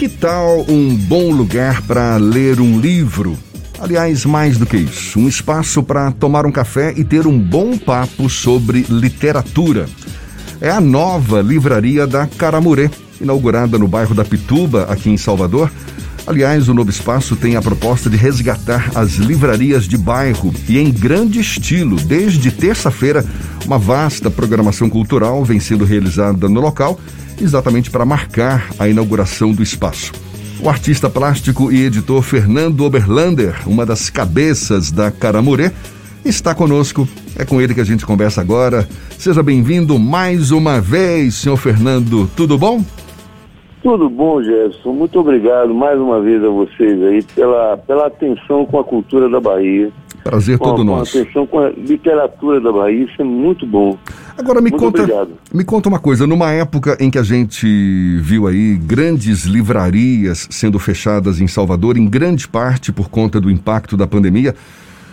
Que tal um bom lugar para ler um livro? Aliás, mais do que isso, um espaço para tomar um café e ter um bom papo sobre literatura. É a nova livraria da Caramurê, inaugurada no bairro da Pituba, aqui em Salvador. Aliás, o novo espaço tem a proposta de resgatar as livrarias de bairro e em grande estilo. Desde terça-feira, uma vasta programação cultural vem sendo realizada no local, exatamente para marcar a inauguração do espaço. O artista plástico e editor Fernando Oberlander, uma das cabeças da Caramurê, está conosco. É com ele que a gente conversa agora. Seja bem-vindo mais uma vez, senhor Fernando. Tudo bom? Tudo bom, Gerson. Muito obrigado mais uma vez a vocês aí pela, pela atenção com a cultura da Bahia. Prazer com, todo com nosso. atenção com a literatura da Bahia, isso é muito bom. Agora me Muito conta, obrigado. me conta uma coisa, numa época em que a gente viu aí grandes livrarias sendo fechadas em Salvador, em grande parte por conta do impacto da pandemia,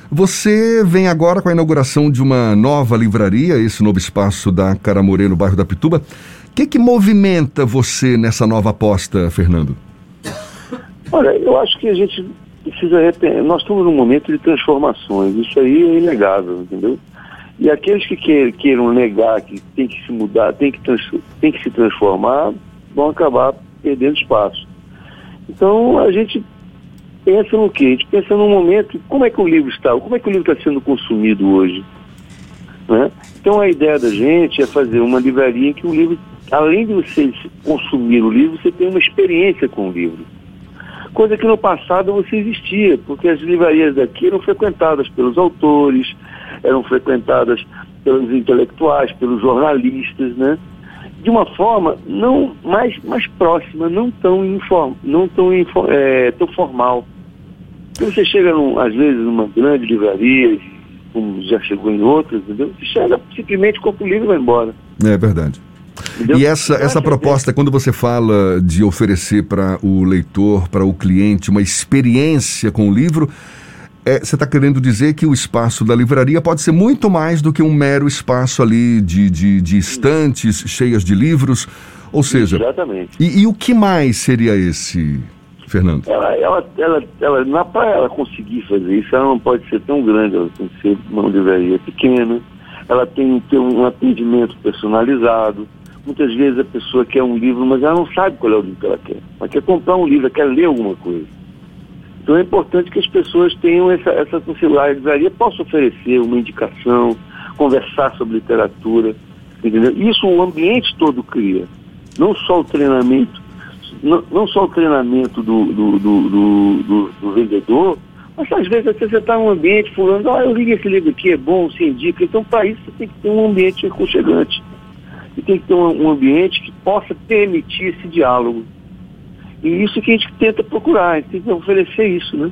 você vem agora com a inauguração de uma nova livraria, esse novo espaço da Caramorê no bairro da Pituba. Que que movimenta você nessa nova aposta, Fernando? Olha, eu acho que a gente precisa repensar. Nós estamos num momento de transformações, isso aí é inegável, entendeu? E aqueles que que- queiram negar que tem que se mudar, tem que, trans- tem que se transformar, vão acabar perdendo espaço. Então a gente pensa no quê? A gente pensa num momento, como é que o livro está? Como é que o livro está sendo consumido hoje? né? Então a ideia da gente é fazer uma livraria em que o livro, além de você consumir o livro, você tem uma experiência com o livro. Coisa que no passado você existia, porque as livrarias daqui eram frequentadas pelos autores, eram frequentadas pelos intelectuais, pelos jornalistas, né? De uma forma não mais, mais próxima, não tão, inform, não tão, é, tão formal. Quando você chega, num, às vezes, numa grande livraria, como já chegou em outras, entendeu? Você chega, simplesmente compra o livro e vai embora. É verdade. Entendeu? E essa, essa é- proposta, quando você fala de oferecer para o leitor, para o cliente, uma experiência com o livro, é, você está querendo dizer que o espaço da livraria pode ser muito mais do que um mero espaço ali de, de, de estantes cheias de livros. Ou seja, Exatamente. e, e o que mais seria esse, Fernando? Ela, ela, ela, ela, na para ela conseguir fazer isso, ela não pode ser tão grande, ela tem que ser uma livraria pequena, ela tem que ter um atendimento personalizado. Muitas vezes a pessoa quer um livro, mas ela não sabe qual é o livro que ela quer. Ela quer comprar um livro, ela quer ler alguma coisa. Então é importante que as pessoas tenham essa, essa livraria possa oferecer uma indicação, conversar sobre literatura, entendeu? Isso o ambiente todo cria. Não só o treinamento, não, não só o treinamento do, do, do, do, do- do vendedor, mas às vezes até você está num ambiente falando, ah, eu li esse livro aqui, é bom, se indica. Então, para isso, você tem que ter um ambiente aconchegante. E tem que ter um, um ambiente que possa permitir esse diálogo. E isso que a gente tenta procurar, a gente tem que oferecer isso, né?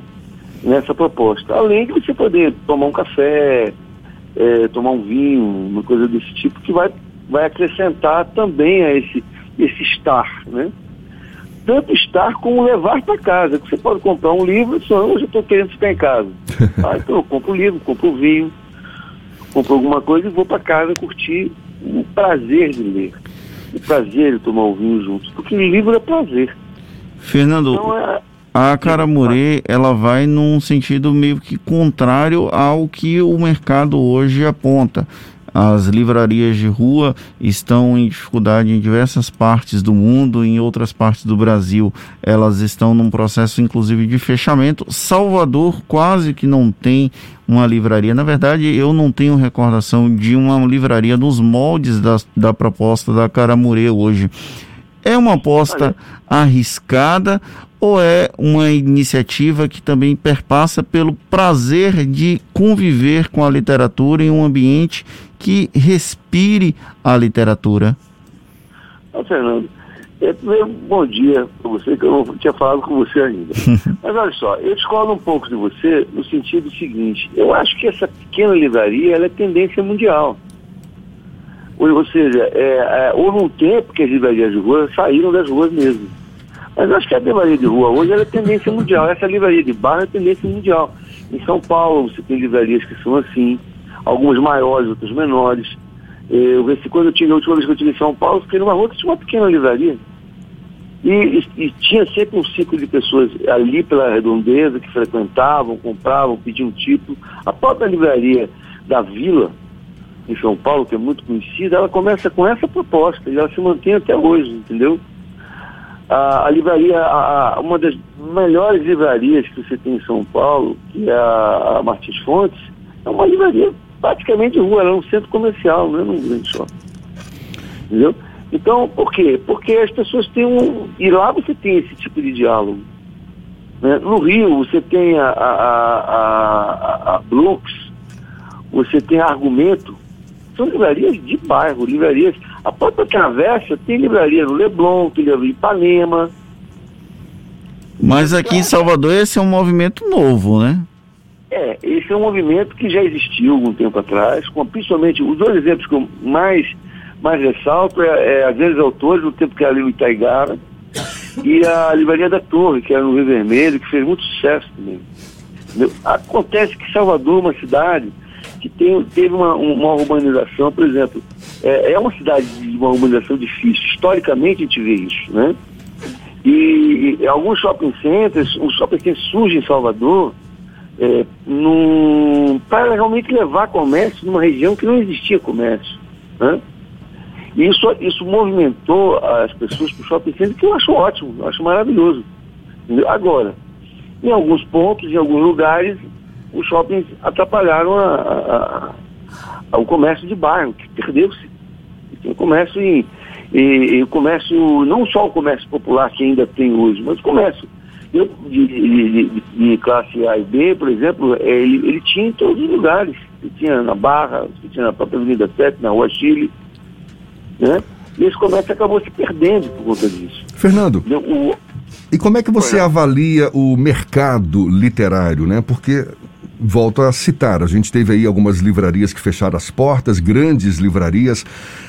Nessa proposta. Além de você poder tomar um café, eh, tomar um vinho, uma coisa desse tipo, que vai, vai acrescentar também a esse, esse estar, né? Tanto estar como levar para casa. Você pode comprar um livro e só hoje eu estou querendo ficar em casa. Ah, então eu compro o livro, compro o vinho, compro alguma coisa e vou para casa curtir o prazer de ler. O prazer de tomar o vinho juntos. Porque o livro é prazer. Fernando, Então é. a Caramurê, ela vai num sentido meio que contrário ao que o mercado hoje aponta. As livrarias de rua estão em dificuldade em diversas partes do mundo, em outras partes do Brasil, elas estão num processo inclusive de fechamento. Salvador quase que não tem uma livraria. Na verdade, eu não tenho recordação de uma livraria nos moldes da, da proposta da Caramurê hoje. É uma aposta arriscada ou é uma iniciativa que também perpassa pelo prazer de conviver com a literatura em um ambiente que respire a literatura? Ô, Fernando, é, primeiro, bom dia para você, que eu não tinha falado com você ainda. Mas olha só, eu discordo um pouco de você no sentido seguinte: eu acho que essa pequena livraria é tendência mundial. Ou, ou seja, é, é, houve um tempo que as livrarias de rua saíram das ruas mesmo. Mas acho que a livraria de rua hoje é tendência mundial. Essa livraria de bairro é tendência mundial. Em São Paulo você tem livrarias que são assim, algumas maiores, outras menores. Eu, quando eu tive, a última vez que eu estive em São Paulo, fiquei numa rua que tinha uma pequena livraria. E, e, e, tinha sempre um ciclo de pessoas ali pela redondeza que frequentavam, compravam, pediam título. A própria livraria da Vila, em São Paulo, que é muito conhecida, ela começa com essa proposta e ela se mantém até hoje, entendeu? A, a livraria, a, a, uma das melhores livrarias que você tem em São Paulo, que é a, a Martins Fontes, é uma livraria praticamente rua, ela é um centro comercial, não é um grande shopping. Entendeu? Então, por quê? Porque as pessoas têm um. E lá você tem esse tipo de diálogo. Né? No Rio, você tem a, a, a, a Blocks, você tem argumento. São livrarias de bairro, livrarias. A própria Travessa tem livraria no Leblon, tem livraria em Ipanema. Mas aqui em Salvador esse é um movimento novo, né? É, esse é um movimento que já existiu algum tempo atrás, com principalmente os dois exemplos que eu mais mais ressalto é, é a Grandes Autores, no tempo que era ali no Itaigara, e a Livraria da Torre, que era no Rio Vermelho, que fez muito sucesso também. Acontece que Salvador é uma cidade que tem, teve uma, uma urbanização, por exemplo, é, é uma cidade de uma urbanização difícil. Historicamente a gente vê isso, né? E, e alguns shopping centers, um shopping center surge em Salvador é, para realmente levar comércio numa região que não existia comércio. Né? E isso, isso movimentou as pessoas para o shopping center, que eu acho ótimo, eu acho maravilhoso. Agora, em alguns pontos, em alguns lugares, os shoppings atrapalharam a, a, a, o comércio de bairro, que perdeu-se. Tem comércio em, e, e, o comércio, não só o comércio popular que ainda tem hoje, mas o comércio eu, de, de, de, classe A e B, por exemplo, é, ele, ele tinha em todos os lugares. Ele tinha na Barra, tinha na própria Avenida 7, na Rua Chile, né? E esse comércio acabou se perdendo por conta disso. Fernando, o... e como é que você avalia o mercado literário, né? Porque volto a citar, a gente teve aí algumas livrarias que fecharam as portas, grandes livrarias.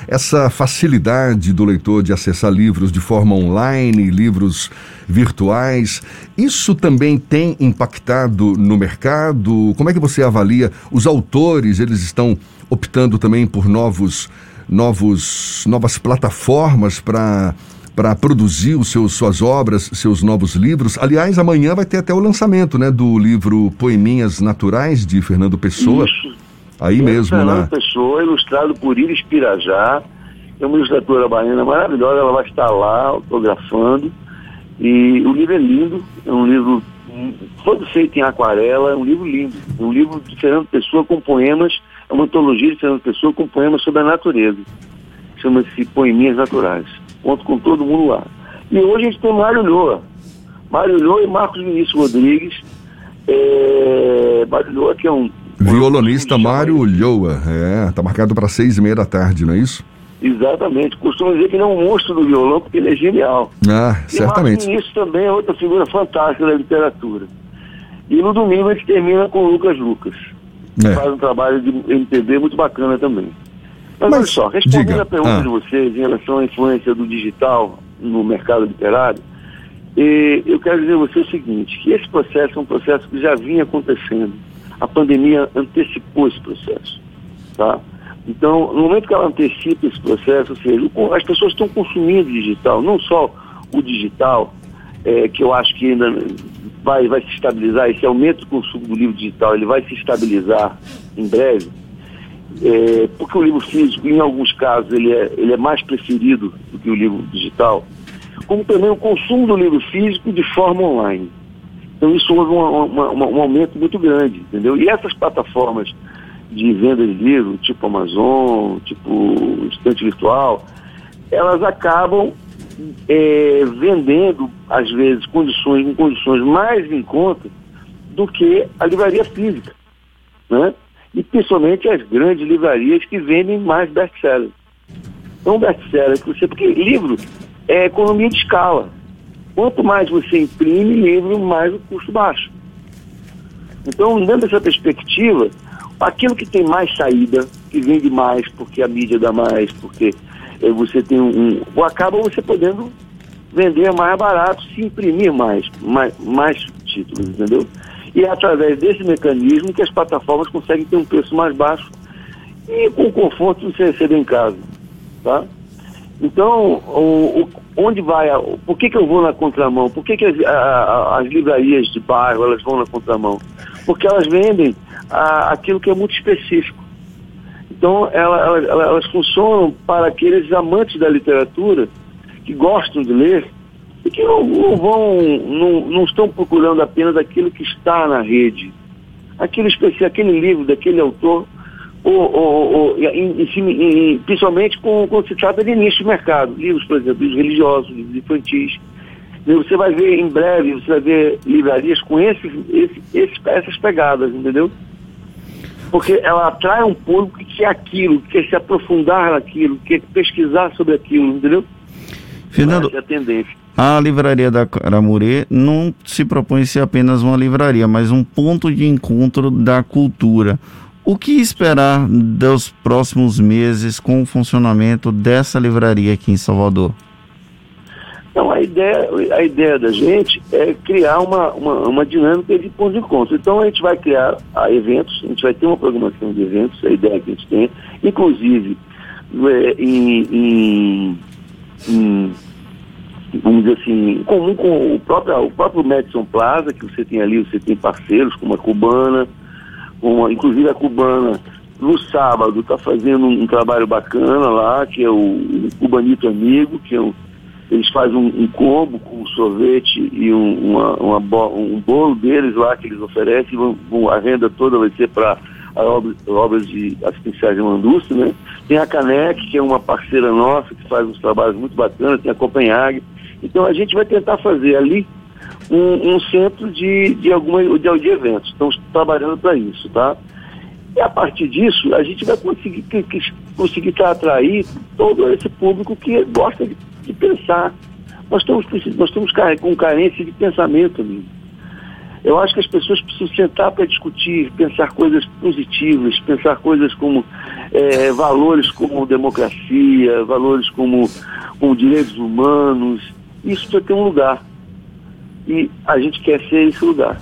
Essa facilidade do leitor de acessar livros de forma online, livros virtuais, isso também tem impactado no mercado? Como é que você avalia os autores? Eles estão optando também por novos novos, novas plataformas para para produzir os seus, suas obras, seus novos livros. Aliás, amanhã vai ter até o lançamento né, do livro Poeminhas Naturais, de Fernando Pessoa. Isso. Aí é mesmo, Fernando né? Pessoa, ilustrado por Iris Pirajá. É uma ilustradora baiana maravilhosa, ela vai estar lá autografando. E o livro é lindo, é um livro todo feito em aquarela, é um livro lindo. É um livro de Fernando Pessoa com poemas é uma antologia de Fernando Pessoa com poemas sobre a natureza. Chama-se Poeminhas Naturais. Conto com todo mundo lá. E hoje a gente tem Mário Lhoa. Mário Lhoa e Marcos Vinícius Rodrigues. É... Mário Lhoa que é um... Violonista Mário Lhoa. É, tá marcado para seis e meia da tarde, não é isso? Exatamente. Costumo dizer que ele é um monstro do violão porque ele é genial. Ah, e certamente. E Marcos também é outra figura fantástica da literatura. E no domingo a gente termina com o Lucas Lucas é. faz um trabalho de MPB muito bacana também. Mas, Mas olha só, respondendo diga. a pergunta ah. de vocês em relação à influência do digital no mercado literário, eh, eu quero dizer a você o seguinte, que esse processo é um processo que já vinha acontecendo. A pandemia antecipou esse processo. Tá? Então, no momento que ela antecipa esse processo, ou seja, as pessoas estão consumindo digital, não só o digital, é, que eu acho que ainda vai, vai se estabilizar, esse aumento do consumo do livro digital, ele vai se estabilizar em breve, é, porque o livro físico, em alguns casos, ele é, ele é mais preferido do que o livro digital, como também o consumo do livro físico de forma online. Então isso houve uma, uma, uma, um aumento muito grande, entendeu? E essas plataformas de venda de livro, tipo Amazon, tipo estante virtual, elas acabam é, vendendo, às vezes, condições, em condições mais em conta do que a livraria física. Né? E principalmente as grandes livrarias que vendem mais best-sellers. Então, best-seller. Porque livro é economia de escala. Quanto mais você imprime livro, mais o custo baixa. Então, dentro dessa perspectiva, aquilo que tem mais saída, que vende mais porque a mídia dá mais, porque é, você tem um, um. Acaba você podendo vender mais barato se imprimir mais, mais, mais títulos, entendeu? E é através desse mecanismo que as plataformas conseguem ter um preço mais baixo e com conforto de você receber em casa, tá? Então, o, o, onde vai, a, por que, que eu vou na contramão? Por que, que as, a, as livrarias de bairro elas vão na contramão? Porque elas vendem aquilo que é muito específico. Então, ela, ela, elas funcionam para aqueles amantes da literatura que gostam de ler e que não, não vão, não, não, estão procurando apenas aquilo que está na rede. Especial, aquele livro daquele autor, ou, ou, ou em, em, em, principalmente quando se trata de nicho de mercado. Livros, por exemplo, livros religiosos, livros infantis. Você vai ver em breve, você vai ver livrarias com esses, esses, esses essas pegadas, entendeu? porque ela atrai um público que quer aquilo, que quer se aprofundar naquilo, que quer pesquisar sobre aquilo, entendeu? Fernando, a, a livraria da Caramurê não se propõe ser apenas uma livraria, mas um ponto de encontro da cultura. O que esperar dos próximos meses com o funcionamento dessa livraria aqui em Salvador? Então, a ideia, a ideia da gente é criar uma, uma, uma dinâmica de ponto de encontro. Então, a gente vai criar a eventos, a gente vai ter uma programação de eventos, a ideia que a gente tem, inclusive é, em, em, em, vamos dizer assim, comum com o próprio, o próprio Madison Plaza, que você tem ali, você tem parceiros como a Cubana, uma, inclusive a Cubana no sábado está fazendo um, um, trabalho bacana lá, que é o, o Cubanito Amigo, que é um eles fazem um, um combo com sorvete e um, uma, uma, um bolo deles lá que eles oferecem, a renda toda vai ser para obra, obras de assistenciais de Mandúcio, né? Tem a Canec, que é uma parceira nossa, que faz uns trabalhos muito bacanas, tem a Copenhague. Então a gente vai tentar fazer ali um, um centro de, de, alguma, de, de eventos. Estamos trabalhando para isso, tá? E a partir disso, a gente vai conseguir, que, que, conseguir atrair todo esse público que gosta de de pensar. Nós estamos, nós estamos com carência de pensamento, amigo. Eu acho que as pessoas precisam sentar para discutir, pensar coisas positivas, pensar coisas como é, valores como democracia, valores como, como direitos humanos. Isso precisa ter um lugar. E a gente quer ser esse lugar.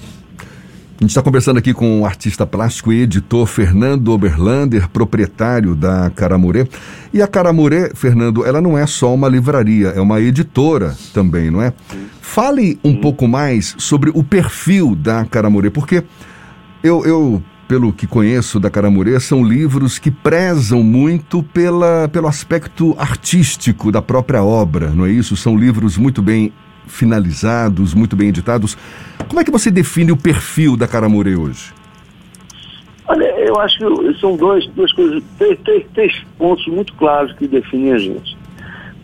A gente está conversando aqui com o artista plástico e editor Fernando Oberlander, proprietário da Caramurê. E a Caramurê, Fernando, ela não é só uma livraria, é uma editora também, não é? Fale um pouco mais sobre o perfil da Caramurê, porque eu, eu pelo que conheço da Caramurê, são livros que prezam muito pela, pelo aspecto artístico da própria obra, não é isso? São livros muito bem finalizados, muito bem editados. Como é que você define o perfil da Caramore hoje? Olha, eu acho que são dois, duas coisas, três, três, três pontos muito claros que definem a gente.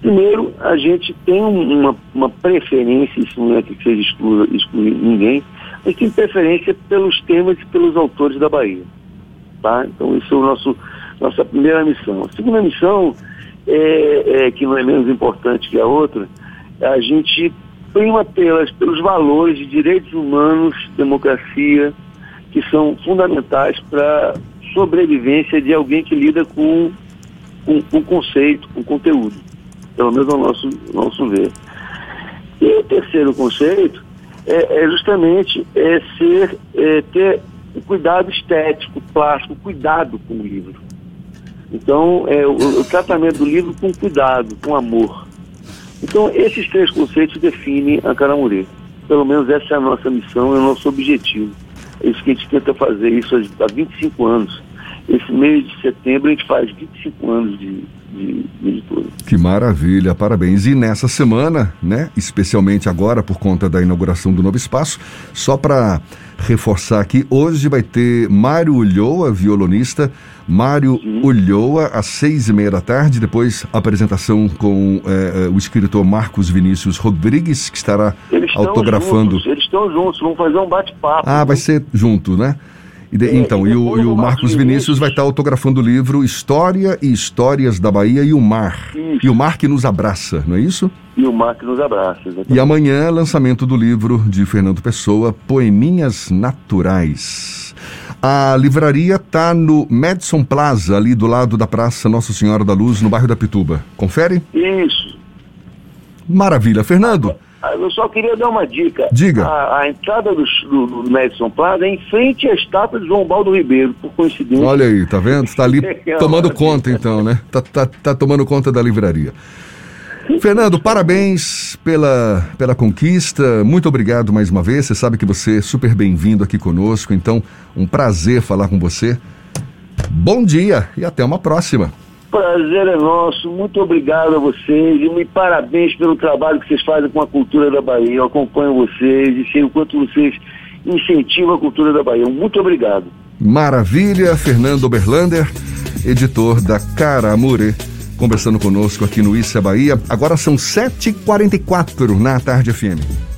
Primeiro, a gente tem uma, uma preferência, isso não é que seja excluir ninguém, mas tem preferência pelos temas e pelos autores da Bahia. Tá? Então, isso é o nosso, nossa primeira missão. A segunda missão, é, é, que não é menos importante que a outra, é a gente prima pelas, pelos valores de direitos humanos, democracia, que são fundamentais para a sobrevivência de alguém que lida com, com, com conceito, com conteúdo, pelo menos ao nosso, nosso ver. E o terceiro conceito é, é justamente é ser, é, ter o cuidado estético, plástico, cuidado com o livro. Então, é, o, o tratamento do livro com cuidado, com amor. Então, esses três conceitos definem a Caramurê. Pelo menos essa é a nossa missão, é o nosso objetivo. É isso que a gente tenta fazer isso há 25 anos. Esse mês de setembro a gente faz 25 anos de, de, de editora. Que maravilha, parabéns. E nessa semana, né, especialmente agora por conta da inauguração do novo espaço, só para reforçar aqui, hoje vai ter Mário Ulloa, violonista, Mário Sim. Ulloa, às seis e meia da tarde, depois apresentação com é, o escritor Marcos Vinícius Rodrigues, que estará eles autografando. Juntos, eles estão juntos, vão fazer um bate-papo. Ah, vai ser junto, né? De, é, então, e, o, e o Marcos Vinícius vai estar autografando o livro História e Histórias da Bahia e o Mar. Isso. E o Mar que nos abraça, não é isso? E o Mar que nos abraça. Exatamente. E amanhã, lançamento do livro de Fernando Pessoa, Poeminhas Naturais. A livraria está no Madison Plaza, ali do lado da Praça Nossa Senhora da Luz, no bairro da Pituba. Confere? Isso. Maravilha. Fernando. Ah, eu só queria dar uma dica. Diga. A, a entrada do, do, do Madison Plaza é em frente à estátua de João Baldo Ribeiro, por coincidência. Olha aí, tá vendo? Está ali tomando conta então, né? Tá, tá, tá tomando conta da livraria. Fernando, parabéns pela, pela conquista. Muito obrigado mais uma vez. Você sabe que você é super bem-vindo aqui conosco. Então, um prazer falar com você. Bom dia e até uma próxima. Prazer é nosso. Muito obrigado a vocês e me parabéns pelo trabalho que vocês fazem com a cultura da Bahia. Eu acompanho vocês e sei o quanto vocês incentivam a cultura da Bahia. Muito obrigado. Maravilha, Fernando Oberlander, editor da Caramure conversando conosco aqui no Issa Bahia. Agora são 7h44 na Tarde FM.